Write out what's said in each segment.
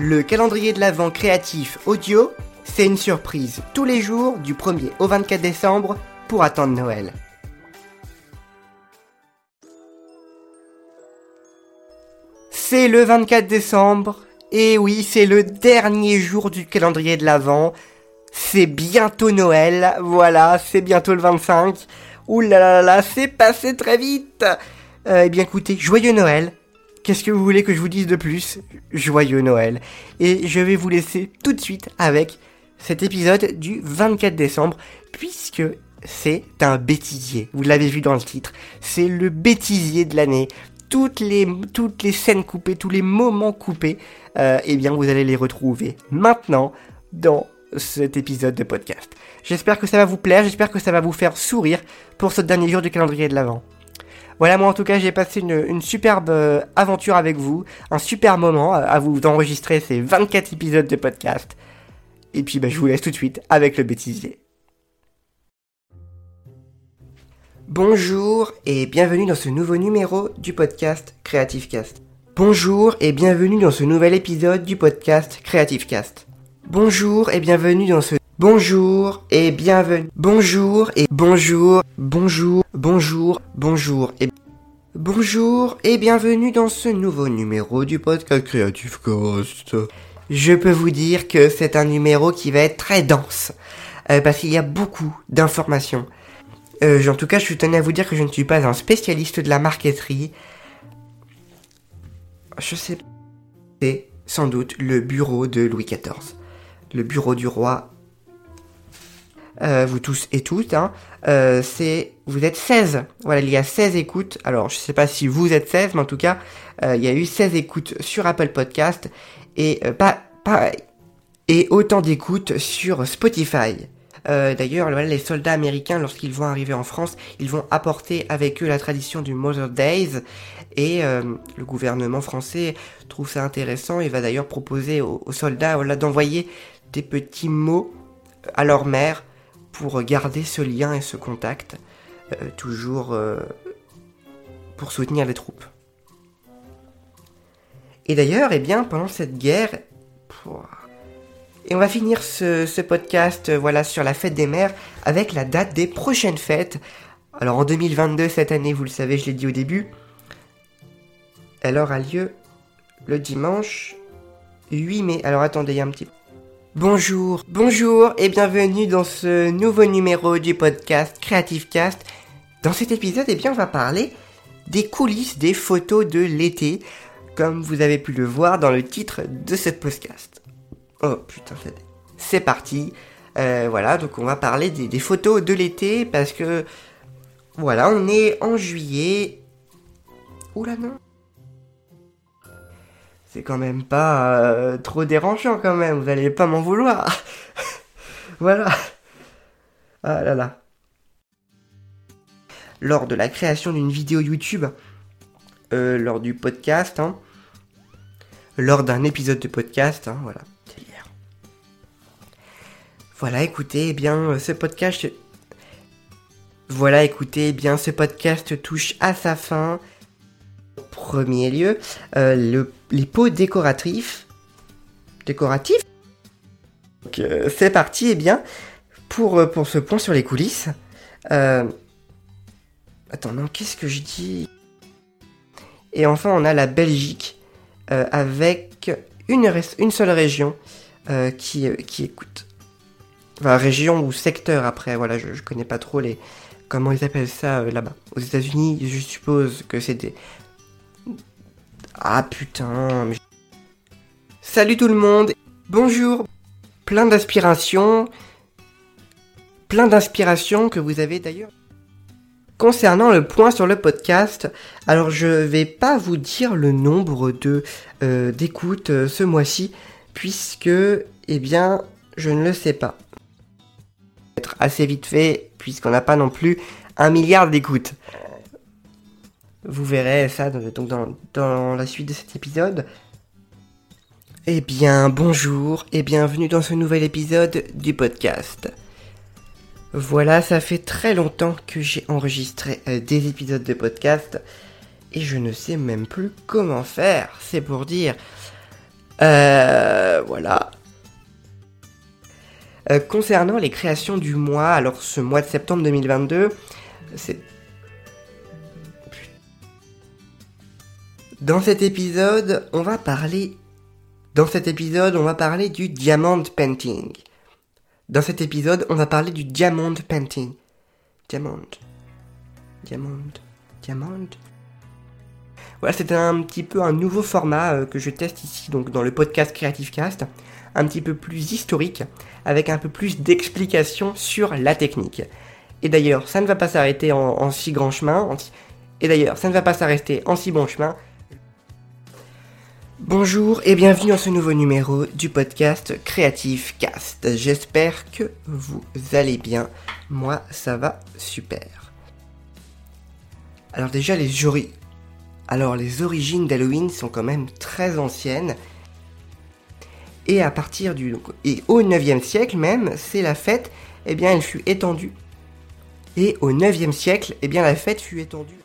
Le calendrier de l'Avent créatif audio, c'est une surprise tous les jours du 1er au 24 décembre pour attendre Noël. C'est le 24 décembre, et oui, c'est le dernier jour du calendrier de l'Avent. C'est bientôt Noël, voilà, c'est bientôt le 25. Ouh c'est passé très vite. Euh, eh bien écoutez, joyeux Noël. Qu'est-ce que vous voulez que je vous dise de plus? Joyeux Noël. Et je vais vous laisser tout de suite avec cet épisode du 24 décembre, puisque c'est un bêtisier. Vous l'avez vu dans le titre. C'est le bêtisier de l'année. Toutes les, scènes coupées, tous les moments coupés, euh, eh bien vous allez les retrouver maintenant dans cet épisode de podcast. J'espère que ça va vous plaire, j'espère que ça va vous faire sourire pour ce dernier jour du calendrier de l'Avent. Voilà, moi en tout cas j'ai passé une, superbe euh, aventure avec vous, un super moment à vous enregistrer ces 24 épisodes de podcast. Et puis bah, je vous laisse tout de suite avec le bêtisier. Bonjour et bienvenue dans ce nouveau numéro du podcast Creative Cast. Bonjour et bienvenue dans ce nouvel épisode du podcast Creative Cast. Bonjour et bienvenue dans ce Bonjour et bienvenue. Bonjour et bonjour, bonjour, bonjour, bonjour et bonjour et bienvenue dans ce nouveau numéro du podcast Creative Cast. Je peux vous dire que c'est un numéro qui va être très dense euh, parce qu'il y a beaucoup d'informations euh, en tout cas, je tenais à vous dire que je ne suis pas un spécialiste de la marqueterie. Je sais c'est sans doute le bureau de Louis XIV. Le bureau du roi. Euh, vous tous et toutes, hein. Euh, c'est, vous êtes 16. Voilà, il y a 16 écoutes. Alors, je sais pas si vous êtes 16, mais en tout cas, il y a eu 16 écoutes sur Apple Podcast et pas, pas, et autant d'écoutes sur Spotify. Euh, d'ailleurs, les soldats américains, lorsqu'ils vont arriver en France, ils vont apporter avec eux la tradition du Mother Days. Et euh, le gouvernement français trouve ça intéressant et va d'ailleurs proposer aux, soldats d'envoyer des petits mots à leur mère pour garder ce lien et ce contact, euh, toujours pour soutenir les troupes. Et d'ailleurs, eh bien, pendant cette guerre, et on va finir ce, podcast euh, voilà sur la fête des mères avec la date des prochaines fêtes. Alors en 2022, cette année, vous le savez, je l'ai dit au début, elle aura lieu le dimanche 8 mai. Alors attendez, un petit... Bonjour, bonjour et bienvenue dans ce nouveau numéro du podcast Creative Cast. Dans cet épisode, eh bien, on va parler des coulisses des photos de l'été, comme vous avez pu le voir dans le titre de ce podcast. Oh putain, c'est parti. Euh, voilà, donc on va parler des, photos de l'été parce que voilà, on est en juillet. Oula non. Quand même pas euh, trop dérangeant quand même, vous allez pas m'en vouloir. voilà. Ah là là. Lors de la création d'une vidéo YouTube, euh, lors du podcast, hein, lors d'un épisode de podcast, hein, voilà. Voilà, écoutez, eh bien, euh, ce podcast. Voilà, écoutez, eh bien, ce podcast touche à sa fin. Premier lieu, euh, les pots décoratifs. Décoratifs Donc, euh, c'est parti, eh bien, pour, pour ce point sur les coulisses. Attends, non, qu'est-ce que je dis? Et enfin, on a la Belgique, avec une, seule région qui, écoute. Enfin, région ou secteur après, voilà, je, je connais pas trop les. Comment ils appellent ça euh, là-bas Aux États-Unis, je suppose que c'est des. Ah putain. Salut tout le monde Bonjour Plein d'inspiration. Plein d'inspiration que vous avez d'ailleurs. Concernant le point sur le podcast, alors je vais pas vous dire le nombre de euh, d'écoutes euh, ce mois-ci, puisque, eh bien, je ne le sais pas être assez vite fait, puisqu'on n'a pas non plus un milliard d'écoutes. Vous verrez ça dans, la suite de cet épisode. Eh bien, bonjour et bienvenue dans ce nouvel épisode du podcast. Voilà, ça fait très longtemps que j'ai enregistré euh, des épisodes de podcast et je ne sais même plus comment faire, c'est pour dire. Euh, voilà. Euh, concernant les créations du mois, alors ce mois de septembre 2022, c'est... Dans cet épisode, on va parler... Dans cet épisode, on va parler du diamond painting. Dans cet épisode, on va parler du diamond painting. Diamond. Diamond. Diamond. Voilà, c'est un petit peu un nouveau format euh, que je teste ici, donc dans le podcast Creative Cast, un petit peu plus historique, avec un peu plus d'explications sur la technique. Et d'ailleurs, ça ne va pas s'arrêter en, si grand chemin. Et d'ailleurs, ça ne va pas s'arrêter en si bon chemin. Bonjour et bienvenue dans ce nouveau numéro du podcast Creative Cast. J'espère que vous allez bien. Moi, ça va super. Alors déjà, les jurys alors les origines d'Halloween sont quand même très anciennes. Et à partir du et au 9e siècle même, c'est la fête, eh bien elle fut étendue. Et au 9e siècle, eh bien la fête fut étendue.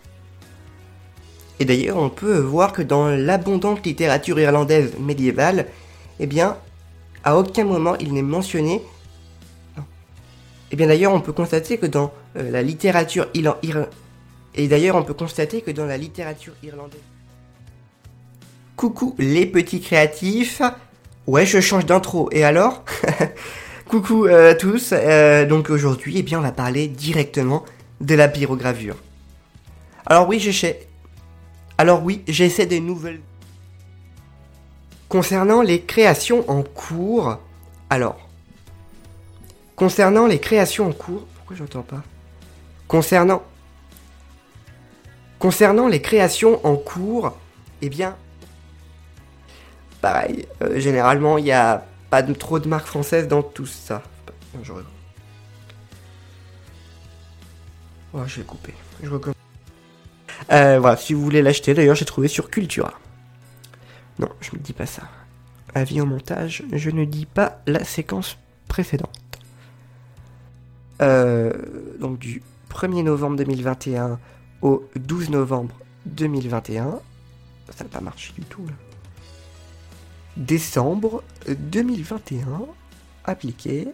Et d'ailleurs, on peut voir que dans l'abondante littérature irlandaise médiévale, eh bien, à aucun moment il n'est mentionné. Non. Eh bien d'ailleurs, on peut constater que dans euh, la littérature irlandaise et d'ailleurs, on peut constater que dans la littérature irlandaise. Coucou les petits créatifs. Ouais, je change d'intro. Et alors? Coucou euh, à tous. Euh, donc aujourd'hui, eh bien, on va parler directement de la pyrogravure. Alors oui, j'essaie. Alors oui, j'essaie des nouvelles. Concernant les créations en cours, alors. Concernant les créations en cours, pourquoi j'entends pas? Concernant Concernant les créations en cours, eh bien, pareil, euh, généralement, il n'y a pas trop de marques françaises dans tout ça. je... Oh, je vais couper. Je euh, voilà, si vous voulez l'acheter, d'ailleurs, j'ai trouvé sur Cultura. Non, je ne dis pas ça. Avis au montage, je ne dis pas la séquence précédente. Euh, donc du 1er novembre 2021 au 12 novembre 2021. Ça n'a pas marché du tout là. Décembre 2021, appliqué.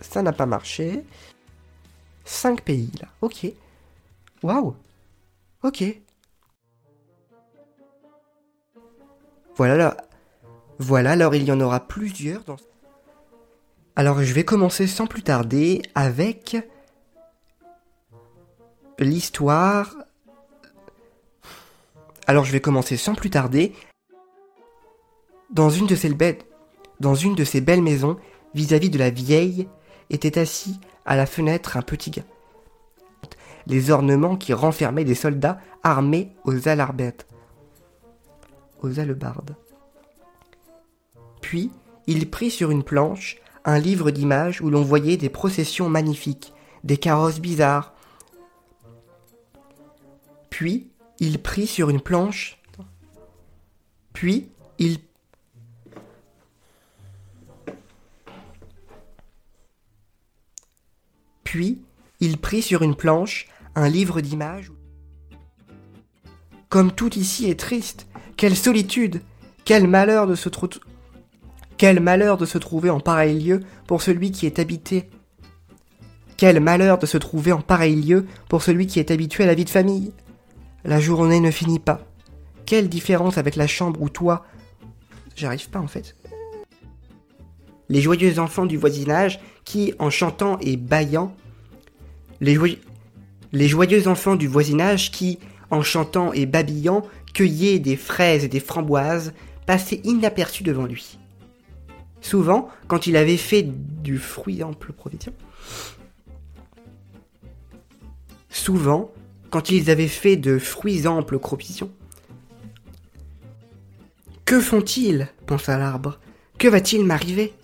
Ça n'a pas marché. 5 pays là, ok. Waouh Ok. Voilà là. Voilà, alors il y en aura plusieurs dans... Alors je vais commencer sans plus tarder avec l'histoire... Alors je vais commencer sans plus tarder. Dans une de ces belles, dans une de ces belles maisons, vis-à-vis de la vieille, était assis à la fenêtre un petit gars. Les ornements qui renfermaient des soldats armés aux alarbettes, aux alebardes. Puis, il prit sur une planche un livre d'images où l'on voyait des processions magnifiques, des carrosses bizarres, puis, il prit sur une planche. Puis, il... Puis, il prit sur une planche un livre d'images. Comme tout ici est triste, quelle solitude, quel malheur de se trouver... De se trouver en pareil lieu pour celui qui est habité. Quel malheur de se trouver en pareil lieu pour celui qui est habitué à la vie de famille. La journée ne finit pas. Quelle différence avec la chambre où toi... J'arrive pas en fait. Les joyeux enfants du voisinage qui, en chantant et bâillant... Les, les joyeux enfants du voisinage qui, en chantant et babillant, cueillaient des fraises et des framboises, passaient inaperçus devant lui. Souvent, quand il avait fait du fruit ample provision, souvent, quand ils avaient fait de fruits amples cropitions. Que font-ils? pensa l'arbre. Que va-t-il m'arriver?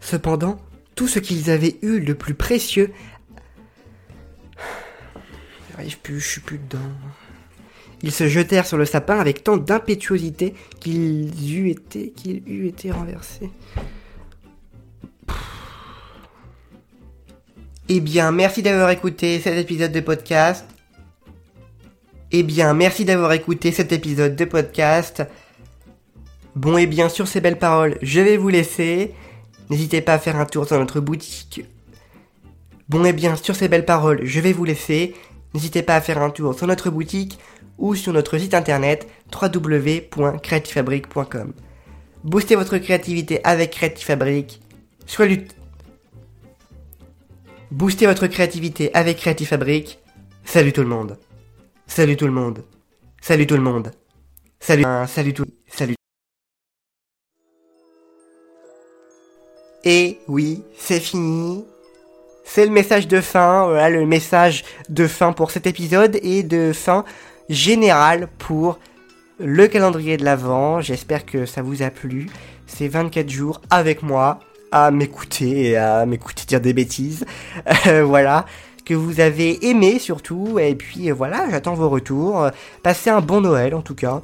Cependant, tout ce qu'ils avaient eu de plus précieux. J'arrive plus, je suis plus dedans. Ils se jetèrent sur le sapin avec tant d'impétuosité qu'ils eût été, qu'il eût été renversé. Eh bien, merci d'avoir écouté cet épisode de podcast. Eh bien, merci d'avoir écouté cet épisode de podcast. Bon et bien sur ces belles paroles, je vais vous laisser. N'hésitez pas à faire un tour dans notre boutique. Bon et bien sur ces belles paroles, je vais vous laisser. N'hésitez pas à faire un tour sur notre boutique ou sur notre site internet www.creativefabric.com. Boostez votre créativité avec Creative Fabric. Soyez Boostez votre créativité avec Creative Fabric. Salut tout le monde. Salut tout le monde. Salut tout le monde. Salut. salut tout. Salut. Et oui, c'est fini. C'est le message de fin, voilà le message de fin pour cet épisode et de fin générale pour le calendrier de l'Avent. J'espère que ça vous a plu. C'est 24 jours avec moi à m'écouter et à m'écouter dire des bêtises. Euh, voilà. Que vous avez aimé surtout. Et puis euh, voilà, j'attends vos retours. Passez un bon Noël en tout cas.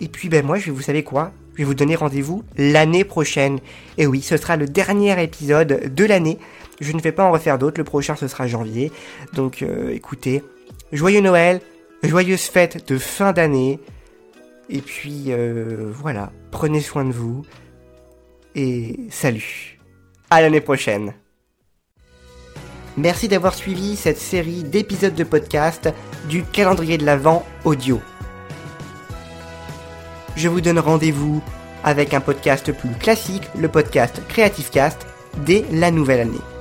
Et puis ben moi, je vais vous savez quoi? Je vais vous donner rendez-vous l'année prochaine. Et oui, ce sera le dernier épisode de l'année. Je ne vais pas en refaire d'autres. Le prochain, ce sera janvier. Donc euh, écoutez, joyeux Noël, joyeuse fête de fin d'année. Et puis voilà, prenez soin de vous. Et salut à l'année prochaine. Merci d'avoir suivi cette série d'épisodes de podcast du calendrier de l'Avent audio. Je vous donne rendez-vous avec un podcast plus classique, le podcast Creative Cast, dès la nouvelle année.